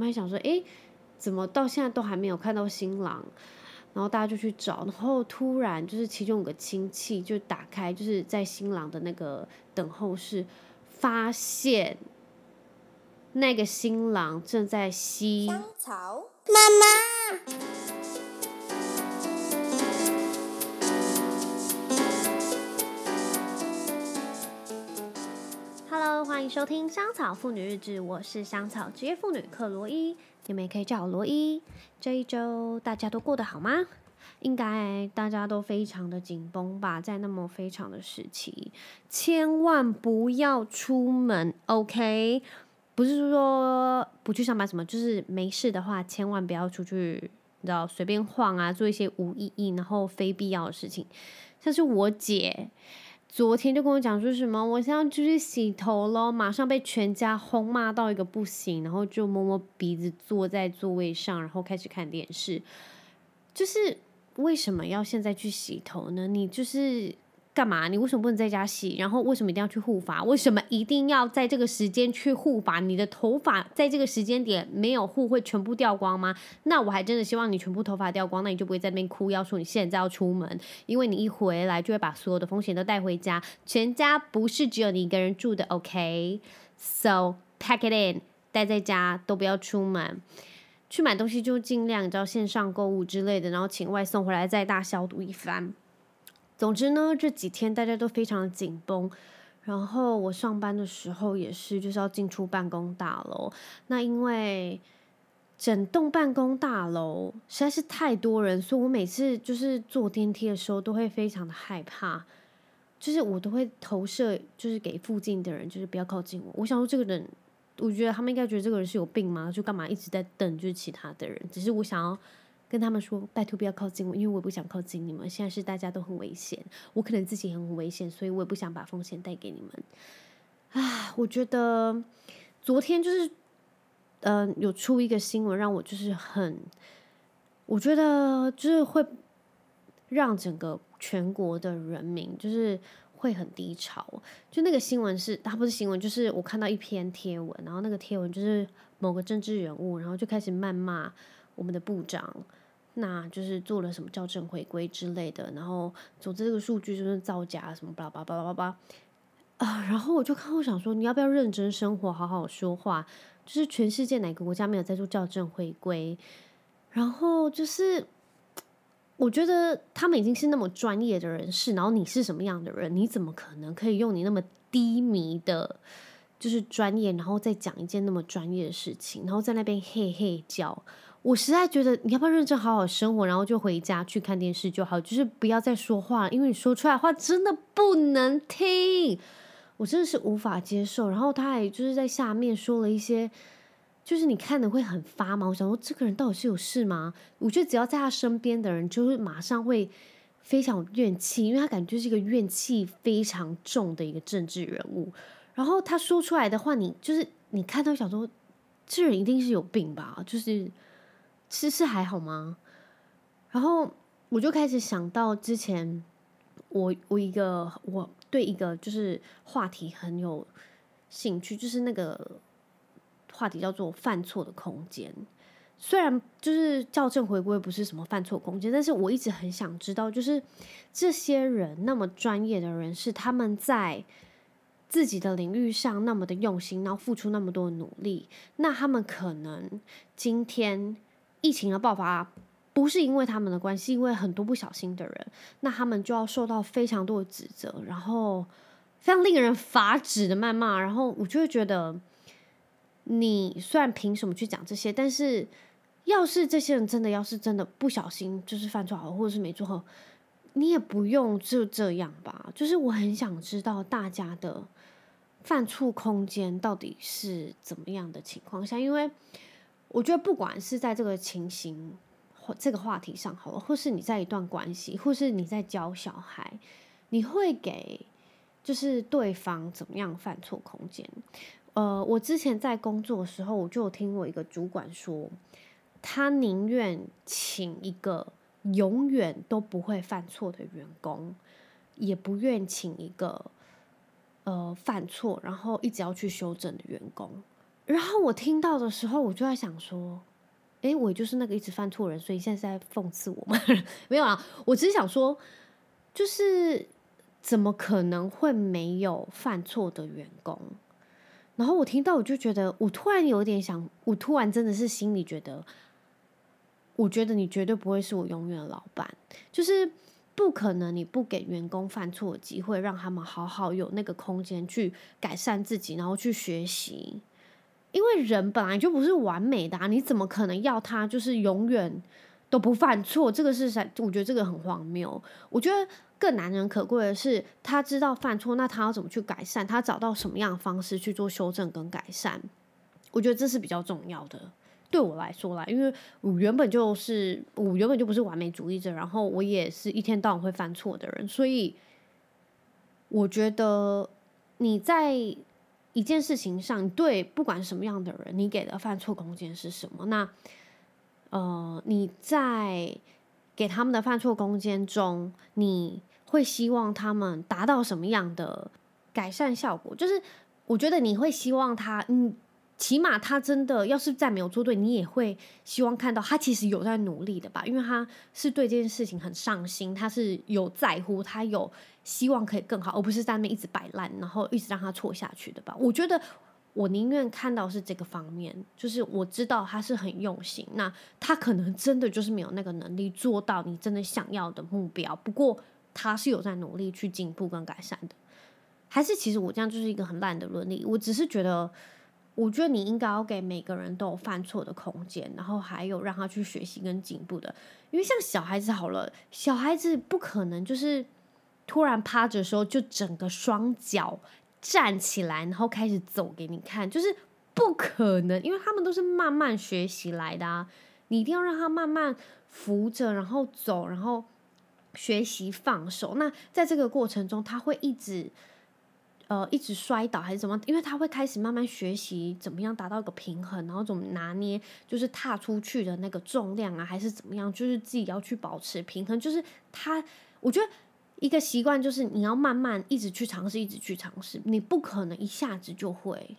们还想说，诶，怎么到现在都还没有看到新郎？然后大家就去找，然后突然就是其中有个亲戚就打开，就是在新郎的那个等候室，发现那个新郎正在吸香草。妈妈欢迎收听《香草妇女日志》，我是香草职业妇女克罗伊。你们也可以叫我罗伊。这一周大家都过得好吗？应该大家都非常的紧绷吧，在那么非常的时期，千万不要出门，OK？不是说不去上班什么，就是没事的话，千万不要出去，你知道，随便晃啊，做一些无意义然后非必要的事情，像是我姐。昨天就跟我讲说什么，我现在就去洗头咯，马上被全家轰骂到一个不行，然后就摸摸鼻子坐在座位上，然后开始看电视。就是为什么要现在去洗头呢？你就是。干嘛？你为什么不能在家洗？然后为什么一定要去护发？为什么一定要在这个时间去护发？你的头发在这个时间点没有护会全部掉光吗？那我还真的希望你全部头发掉光，那你就不会在那边哭，要说你现在要出门，因为你一回来就会把所有的风险都带回家。全家不是只有你一个人住的，OK？So pack it in，待在家都不要出门，去买东西就尽量你知道线上购物之类的，然后请外送回来再大消毒一番。总之呢，这几天大家都非常的紧绷，然后我上班的时候也是，就是要进出办公大楼。那因为整栋办公大楼实在是太多人，所以我每次就是坐电梯的时候都会非常的害怕，就是我都会投射，就是给附近的人，就是不要靠近我。我想说，这个人，我觉得他们应该觉得这个人是有病吗？就干嘛一直在等，就是其他的人，只是我想要。跟他们说，拜托不要靠近我，因为我也不想靠近你们。现在是大家都很危险，我可能自己也很危险，所以我也不想把风险带给你们。啊，我觉得昨天就是，嗯、呃，有出一个新闻，让我就是很，我觉得就是会让整个全国的人民就是会很低潮。就那个新闻是，它不是新闻，就是我看到一篇贴文，然后那个贴文就是某个政治人物，然后就开始谩骂我们的部长。那就是做了什么校正回归之类的，然后总之这个数据就是造假什么巴拉巴拉巴拉巴拉啊，然后我就看我想说，你要不要认真生活，好好说话？就是全世界哪个国家没有在做校正回归？然后就是我觉得他们已经是那么专业的人士，然后你是什么样的人？你怎么可能可以用你那么低迷的，就是专业，然后再讲一件那么专业的事情，然后在那边嘿嘿叫？我实在觉得你要不要认真好好生活，然后就回家去看电视就好，就是不要再说话，因为你说出来的话真的不能听，我真的是无法接受。然后他还就是在下面说了一些，就是你看的会很发毛。我想说这个人到底是有事吗？我觉得只要在他身边的人，就是马上会非常怨气，因为他感觉是一个怨气非常重的一个政治人物。然后他说出来的话，你就是你看到想说，这人一定是有病吧？就是。是是还好吗？然后我就开始想到之前我我一个我对一个就是话题很有兴趣，就是那个话题叫做犯错的空间。虽然就是校正回归不是什么犯错空间，但是我一直很想知道，就是这些人那么专业的人士，他们在自己的领域上那么的用心，然后付出那么多努力，那他们可能今天。疫情的爆发不是因为他们的关系，因为很多不小心的人，那他们就要受到非常多的指责，然后非常令人发指的谩骂，然后我就会觉得，你虽然凭什么去讲这些，但是要是这些人真的要是真的不小心就是犯错好，或者是没做好，你也不用就这样吧。就是我很想知道大家的犯错空间到底是怎么样的情况下，因为。我觉得不管是在这个情形或这个话题上好了，或是你在一段关系，或是你在教小孩，你会给就是对方怎么样犯错空间？呃，我之前在工作的时候，我就有听我一个主管说，他宁愿请一个永远都不会犯错的员工，也不愿请一个呃犯错然后一直要去修正的员工。然后我听到的时候，我就在想说，诶，我就是那个一直犯错人，所以现在是在讽刺我吗？没有啊，我只是想说，就是怎么可能会没有犯错的员工？然后我听到，我就觉得，我突然有点想，我突然真的是心里觉得，我觉得你绝对不会是我永远的老板，就是不可能，你不给员工犯错的机会，让他们好好有那个空间去改善自己，然后去学习。因为人本来就不是完美的啊，你怎么可能要他就是永远都不犯错？这个是啥？我觉得这个很荒谬。我觉得。更难能可贵的是，他知道犯错，那他要怎么去改善？他找到什么样的方式去做修正跟改善？我觉得这是比较重要的。对我来说啦，因为我原本就是我原本就不是完美主义者，然后我也是一天到晚会犯错的人，所以我觉得你在一件事情上，对不管什么样的人，你给的犯错空间是什么？那呃，你在给他们的犯错空间中，你。会希望他们达到什么样的改善效果？就是我觉得你会希望他，嗯，起码他真的要是再没有做对，你也会希望看到他其实有在努力的吧？因为他是对这件事情很上心，他是有在乎，他有希望可以更好，而不是在那边一直摆烂，然后一直让他错下去的吧？我觉得我宁愿看到是这个方面，就是我知道他是很用心，那他可能真的就是没有那个能力做到你真的想要的目标，不过。他是有在努力去进步跟改善的，还是其实我这样就是一个很烂的论理？我只是觉得，我觉得你应该要给每个人都有犯错的空间，然后还有让他去学习跟进步的。因为像小孩子好了，小孩子不可能就是突然趴着的时候就整个双脚站起来，然后开始走给你看，就是不可能，因为他们都是慢慢学习来的啊。你一定要让他慢慢扶着，然后走，然后。学习放手，那在这个过程中，他会一直呃一直摔倒还是怎么？因为他会开始慢慢学习怎么样达到一个平衡，然后怎么拿捏，就是踏出去的那个重量啊，还是怎么样？就是自己要去保持平衡。就是他，我觉得一个习惯就是你要慢慢一直去尝试，一直去尝试，你不可能一下子就会。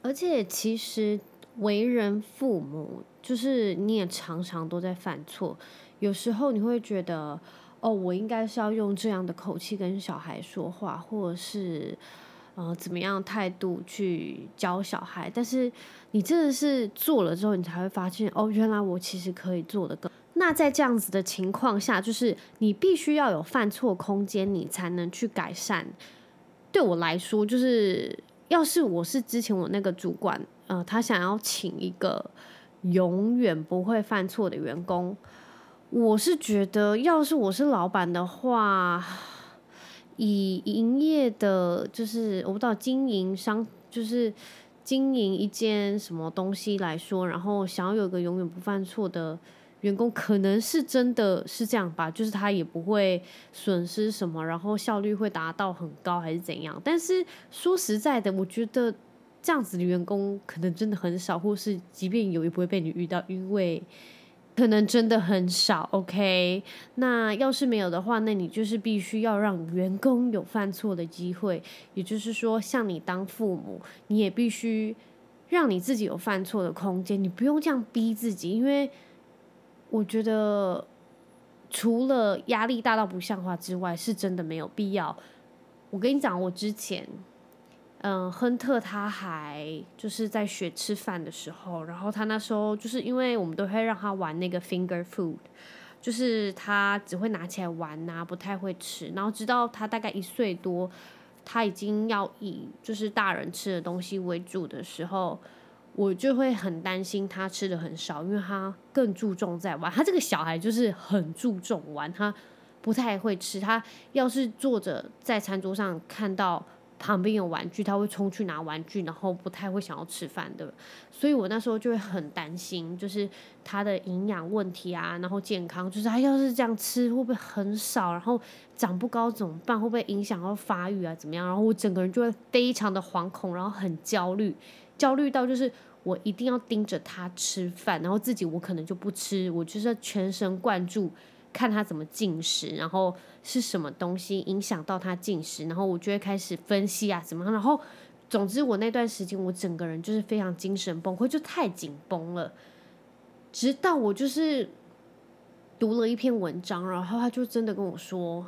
而且其实为人父母，就是你也常常都在犯错，有时候你会觉得。哦，我应该是要用这样的口气跟小孩说话，或者是呃怎么样态度去教小孩。但是你真的是做了之后，你才会发现，哦，原来我其实可以做得更。那在这样子的情况下，就是你必须要有犯错空间，你才能去改善。对我来说，就是要是我是之前我那个主管，呃，他想要请一个永远不会犯错的员工。我是觉得，要是我是老板的话，以营业的，就是我不知道经营商，就是经营一件什么东西来说，然后想要有个永远不犯错的员工，可能是真的是这样吧，就是他也不会损失什么，然后效率会达到很高，还是怎样？但是说实在的，我觉得这样子的员工可能真的很少，或是即便有，也不会被你遇到，因为。可能真的很少，OK。那要是没有的话，那你就是必须要让员工有犯错的机会。也就是说，像你当父母，你也必须让你自己有犯错的空间。你不用这样逼自己，因为我觉得除了压力大到不像话之外，是真的没有必要。我跟你讲，我之前。嗯，亨特他还就是在学吃饭的时候，然后他那时候就是因为我们都会让他玩那个 finger food，就是他只会拿起来玩呐、不太会吃。然后直到他大概一岁多，他已经要以就是大人吃的东西为主的时候，我就会很担心他吃的很少，因为他更注重在玩。他这个小孩就是很注重玩，他不太会吃。他要是坐着在餐桌上看到。旁边有玩具，他会冲去拿玩具，然后不太会想要吃饭的，所以我那时候就会很担心，就是他的营养问题啊，然后健康，就是他要是这样吃会不会很少，然后长不高怎么办？会不会影响到发育啊？怎么样？然后我整个人就会非常的惶恐，然后很焦虑，焦虑到就是我一定要盯着他吃饭，然后自己我可能就不吃，我就是全神贯注。看他怎么进食，然后是什么东西影响到他进食，然后我就会开始分析啊，怎么，然后总之，我那段时间我整个人就是非常精神崩溃，就太紧绷了。直到我就是读了一篇文章，然后他就真的跟我说，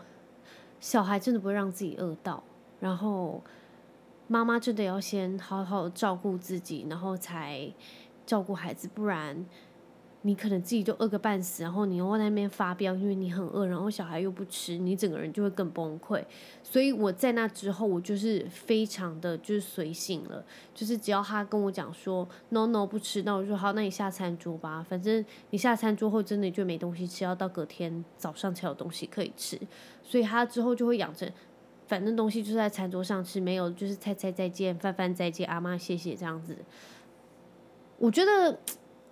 小孩真的不会让自己饿到，然后妈妈真的要先好好照顾自己，然后才照顾孩子，不然。你可能自己就饿个半死，然后你又在那边发飙，因为你很饿，然后小孩又不吃，你整个人就会更崩溃。所以我在那之后，我就是非常的就是随性了，就是只要他跟我讲说 no no 不吃，那我就说好，那你下餐桌吧，反正你下餐桌后真的就没东西吃，要到隔天早上才有东西可以吃。所以他之后就会养成，反正东西就在餐桌上吃，没有就是菜菜再见，饭饭再见，阿妈谢谢这样子。我觉得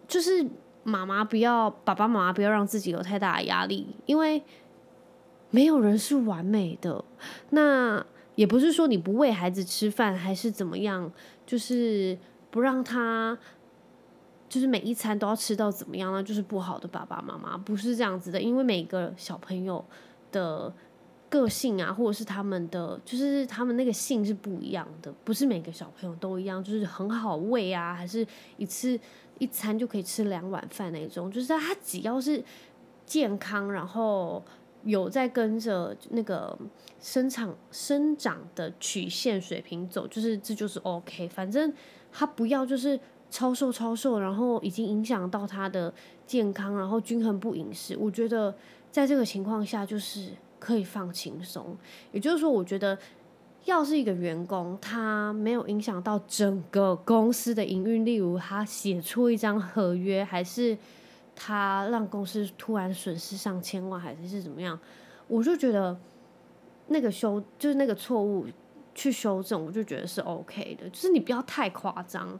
就是。妈妈不要，爸爸妈妈不要让自己有太大的压力，因为没有人是完美的。那也不是说你不喂孩子吃饭还是怎么样，就是不让他，就是每一餐都要吃到怎么样，呢就是不好的爸爸妈妈，不是这样子的。因为每个小朋友的个性啊，或者是他们的，就是他们那个性是不一样的，不是每个小朋友都一样，就是很好喂啊，还是一次。一餐就可以吃两碗饭那种，就是他只要是健康，然后有在跟着那个生长生长的曲线水平走，就是这就是 OK。反正他不要就是超瘦超瘦，然后已经影响到他的健康，然后均衡不饮食。我觉得在这个情况下就是可以放轻松。也就是说，我觉得。要是一个员工，他没有影响到整个公司的营运，例如他写错一张合约，还是他让公司突然损失上千万，还是是怎么样，我就觉得那个修就是那个错误去修正，我就觉得是 OK 的，就是你不要太夸张。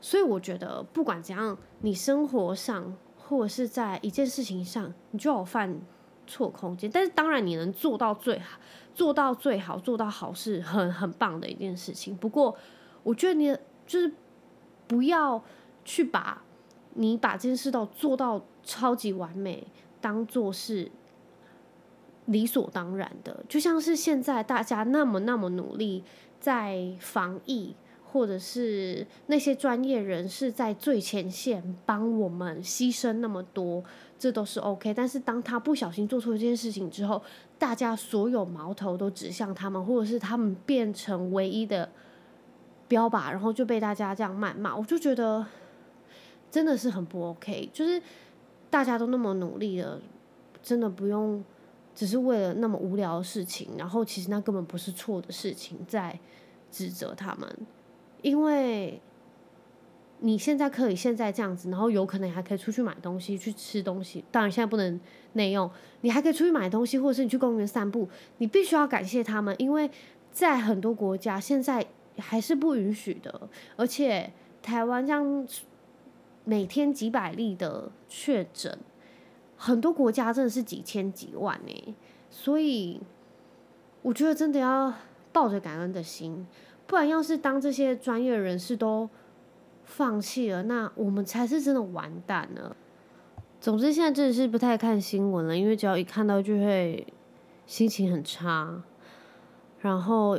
所以我觉得不管怎样，你生活上或者是在一件事情上，你就有犯错空间，但是当然你能做到最好，做到最好，做到好是很很棒的一件事情。不过，我觉得你就是不要去把你把这件事都做到超级完美，当做是理所当然的。就像是现在大家那么那么努力在防疫。或者是那些专业人士在最前线帮我们牺牲那么多，这都是 OK。但是当他不小心做错这件事情之后，大家所有矛头都指向他们，或者是他们变成唯一的标靶，然后就被大家这样谩骂，我就觉得真的是很不 OK。就是大家都那么努力了，真的不用只是为了那么无聊的事情，然后其实那根本不是错的事情，在指责他们。因为你现在可以现在这样子，然后有可能还可以出去买东西去吃东西。当然现在不能内用，你还可以出去买东西，或者是你去公园散步。你必须要感谢他们，因为在很多国家现在还是不允许的。而且台湾这样每天几百例的确诊，很多国家真的是几千几万呢。所以我觉得真的要抱着感恩的心。不然，要是当这些专业人士都放弃了，那我们才是真的完蛋了。总之，现在真的是不太看新闻了，因为只要一看到就会心情很差。然后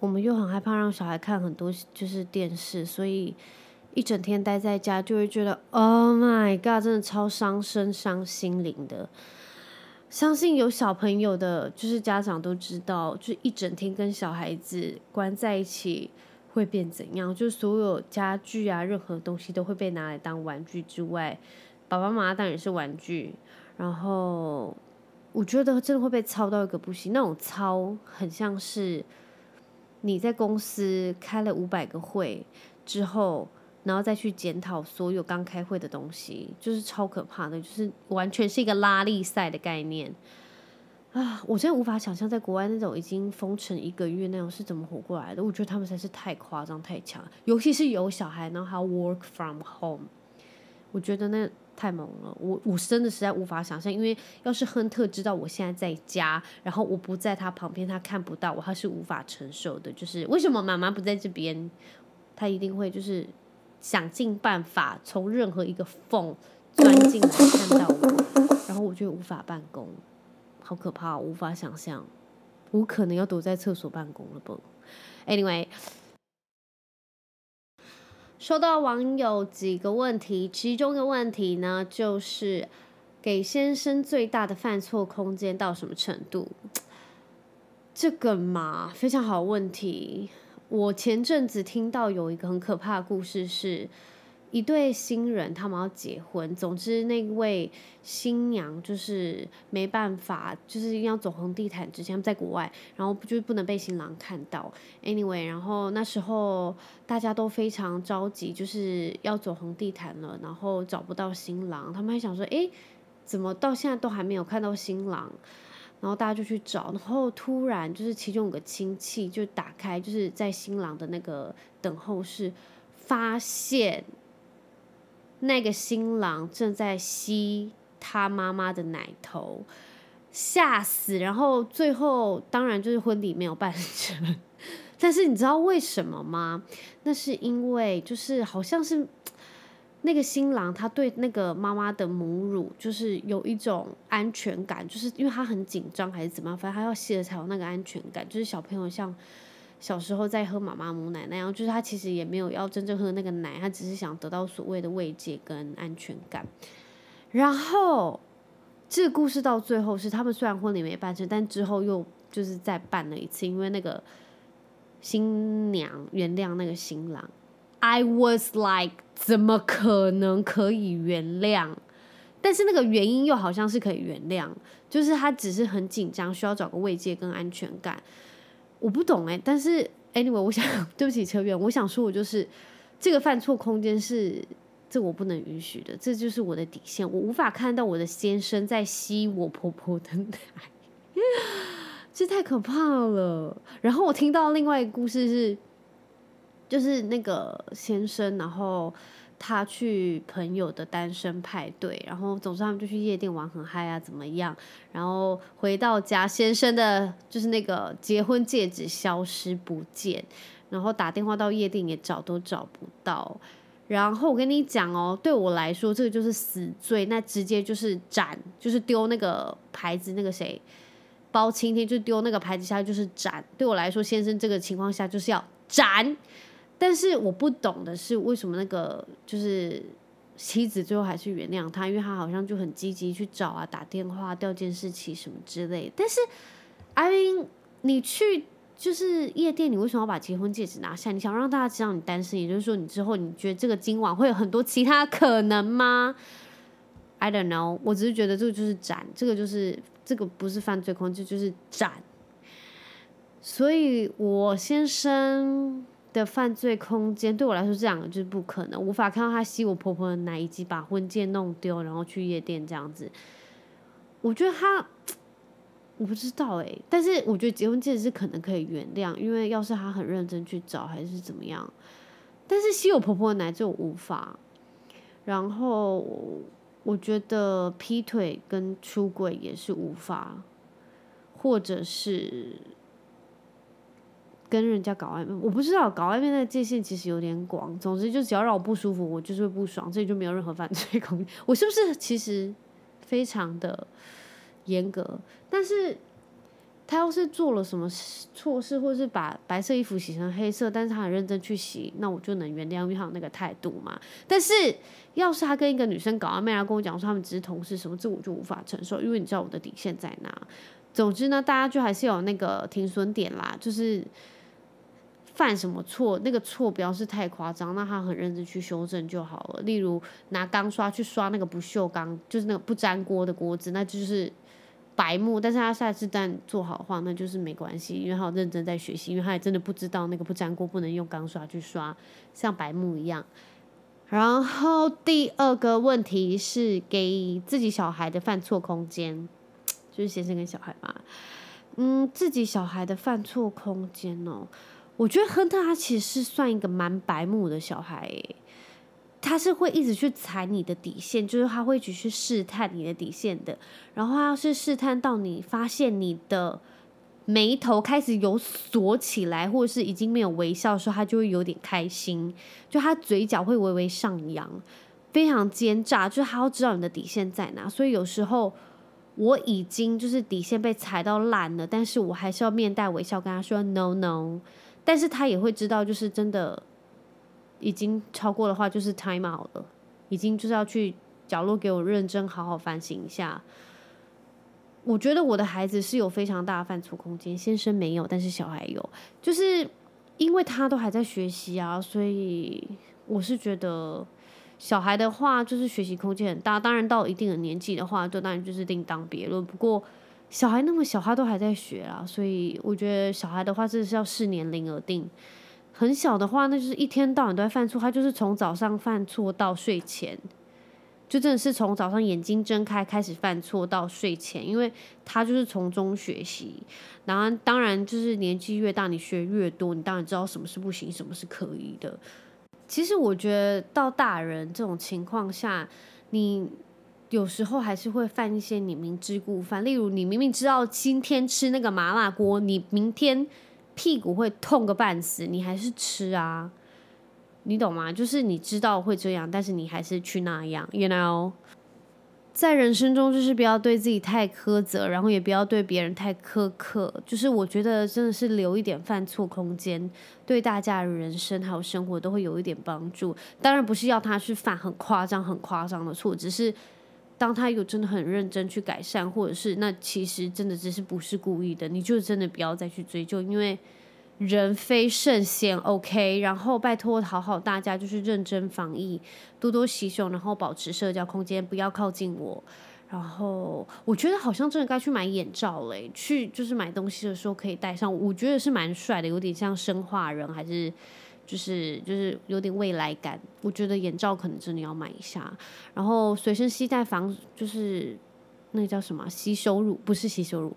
我们又很害怕让小孩看很多就是电视，所以一整天待在家就会觉得，Oh my God，真的超伤身伤心灵的。相信有小朋友的，就是家长都知道，就一整天跟小孩子关在一起会变怎样？就所有家具啊，任何东西都会被拿来当玩具之外，爸爸妈妈当然是玩具。然后我觉得真的会被操到一个不行，那种操很像是你在公司开了五百个会之后。然后再去检讨所有刚开会的东西，就是超可怕的，就是完全是一个拉力赛的概念啊！我真的无法想象在国外那种已经封城一个月那种是怎么活过来的。我觉得他们才是太夸张太强，尤其是有小孩，然后还要 work from home，我觉得那太猛了。我我真的实在无法想象，因为要是亨特知道我现在在家，然后我不在他旁边，他看不到我，他是无法承受的。就是为什么妈妈不在这边，他一定会就是。想尽办法从任何一个缝钻进来看到我，然后我就无法办公，好可怕，无法想象，我可能要躲在厕所办公了不？Anyway。收到网友几个问题，其中一个问题呢，就是给先生最大的犯错空间到什么程度？这个嘛，非常好问题。我前阵子听到有一个很可怕的故事是。一对新人，他们要结婚。总之，那位新娘就是没办法，就是一定要走红地毯之前，在国外，然后就不能被新郎看到。Anyway，然后那时候大家都非常着急，就是要走红地毯了，然后找不到新郎，他们还想说，诶，怎么到现在都还没有看到新郎？然后大家就去找，然后突然就是其中有个亲戚就打开，就是在新郎的那个等候室，发现。那个新郎正在吸他妈妈的奶头，吓死！然后最后当然就是婚礼没有办成，但是你知道为什么吗？那是因为就是好像是那个新郎他对那个妈妈的母乳就是有一种安全感，就是因为他很紧张还是怎么样，反正他要吸了才有那个安全感，就是小朋友像。小时候在喝妈妈母奶那样，就是他其实也没有要真正喝那个奶，他只是想得到所谓的慰藉跟安全感。然后这个故事到最后是他们虽然婚礼没办成，但之后又就是再办了一次，因为那个新娘原谅那个新郎。I was like，怎么可能可以原谅？但是那个原因又好像是可以原谅，就是他只是很紧张，需要找个慰藉跟安全感。我不懂哎，但是 anyway，我想 对不起车员，我想说，我就是这个犯错空间是这我不能允许的，这就是我的底线，我无法看到我的先生在吸我婆婆的奶，这太可怕了。然后我听到另外一个故事是，就是那个先生，然后。他去朋友的单身派对，然后总之他们就去夜店玩很嗨啊，怎么样？然后回到家，先生的就是那个结婚戒指消失不见，然后打电话到夜店也找都找不到。然后我跟你讲哦，对我来说这个就是死罪，那直接就是斩，就是丢那个牌子，那个谁包青天就丢那个牌子下去就是斩。对我来说，先生这个情况下就是要斩。但是我不懂的是，为什么那个就是妻子最后还是原谅他？因为他好像就很积极去找啊，打电话、调监视器什么之类的。但是，I mean，你去就是夜店，你为什么要把结婚戒指拿下？你想让大家知道你单身，也就是说，你之后你觉得这个今晚会有很多其他可能吗？I don't know，我只是觉得这个就是斩，这个就是这个不是犯罪空间，就是斩。所以我先生。的犯罪空间对我来说，这两个就是不可能，无法看到他吸我婆婆的奶，以及把婚戒弄丢，然后去夜店这样子。我觉得他，我不知道哎、但是我觉得结婚戒指是可能可以原谅，因为要是他很认真去找，还是怎么样。但是吸我婆婆的奶就无法。然后我觉得劈腿跟出轨也是无法，或者是。跟人家搞暧昧，我不知道搞暧昧那界限其实有点广。总之，就只要让我不舒服，我就是不爽，这里就没有任何犯罪空间。我是不是其实非常的严格？但是他要是做了什么错事，或是把白色衣服洗成黑色，但是他很认真去洗，那我就能原谅，因为他那个态度嘛。但是要是他跟一个女生搞暧昧，然后跟我讲说他们只是同事什么，这我就无法承受，因为你知道我的底线在哪。总之呢，大家就还是有那个停损点啦，就是。犯什么错？那个错不要是太夸张，那他很认真去修正就好了。例如拿钢刷去刷那个不锈钢，就是那个不粘锅的锅子，那就是白目。但是他下次但做好的话，那就是没关系，因为他有认真在学习，因为他也真的不知道那个不粘锅不能用钢刷去刷，像白目一样。然后第二个问题是给自己小孩的犯错空间，就是先生跟小孩嘛。嗯，自己小孩的犯错空间哦。我觉得亨特他其实是算一个蛮白目的小孩，他是会一直去踩你的底线，就是他会一直去试探你的底线的。然后他要是试探到你发现你的眉头开始有锁起来，或者是已经没有微笑的时候，他就会有点开心，就他嘴角会微微上扬，非常奸诈，就是他要知道你的底线在哪。所以有时候我已经就是底线被踩到烂了，但是我还是要面带微笑跟他说 no no。但是他也会知道，就是真的已经超过的话，就是 time out 了，已经就是要去角落给我认真好好反省一下。我觉得我的孩子是有非常大的犯错空间，先生没有，但是小孩有，就是因为他都还在学习啊，所以我是觉得小孩的话就是学习空间很大。当然到一定的年纪的话，就当然就是另当别论。不过小孩那么小，他都还在学啊，所以我觉得小孩的话，真的是要视年龄而定。很小的话，那就是一天到晚都在犯错，他就是从早上犯错到睡前。就真的是从早上眼睛睁开开始犯错到睡前，因为他就是从中学习。然后当然就是年纪越大，你学越多，你当然知道什么是不行，什么是可以的。其实我觉得到大人这种情况下，你有时候还是会犯一些你明知故犯。例如，你明明知道今天吃那个麻辣锅，你明天屁股会痛个半死，你还是吃啊。你懂吗？就是你知道会这样，但是你还是去那样，you know？在人生中，就是不要对自己太苛责，然后也不要对别人太苛刻。就是我觉得真的是留一点犯错空间，对大家的人生还有生活都会有一点帮助。当然不是要他去犯很夸张、很夸张的错，只是当他有真的很认真去改善，或者是那其实真的只是不是故意的，你就真的不要再去追究，因为。人非圣贤，OK。然后拜托，好好大家就是认真防疫，多多洗手，然后保持社交空间，不要靠近我。然后我觉得好像真的该去买眼罩嘞，去就是买东西的时候可以戴上，我觉得是蛮帅的，有点像生化人，还是就是就是有点未来感。我觉得眼罩可能真的要买一下，然后随身携带防就是那叫什么吸收乳，不是吸收乳。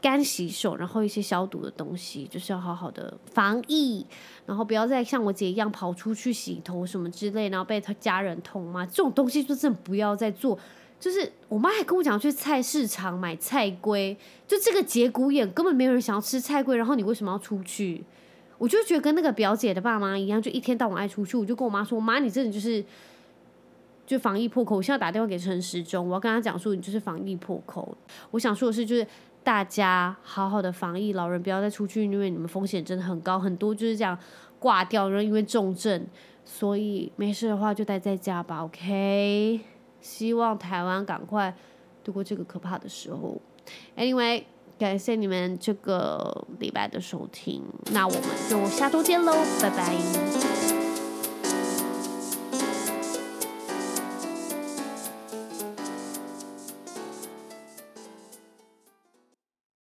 干洗手，然后一些消毒的东西，就是要好好的防疫，然后不要再像我姐一样跑出去洗头什么之类，然后被她家人痛骂。这种东西就真的不要再做。就是我妈还跟我讲去菜市场买菜龟，就这个节骨眼根本没有人想要吃菜龟，然后你为什么要出去？我就觉得跟那个表姐的爸妈一样，就一天到晚爱出去。我就跟我妈说：“妈，你真的就是就防疫破口。”我现在打电话给陈时中，我要跟他讲说：“你就是防疫破口。”我想说的是，就是。大家好好的防疫，老人不要再出去，因为你们风险真的很高，很多就是这样挂掉，然后因为重症，所以没事的话就待在家吧 OK。希望台湾赶快度过这个可怕的时候。Anyway，感谢你们这个礼拜的收听，那我们就下周见喽，拜拜。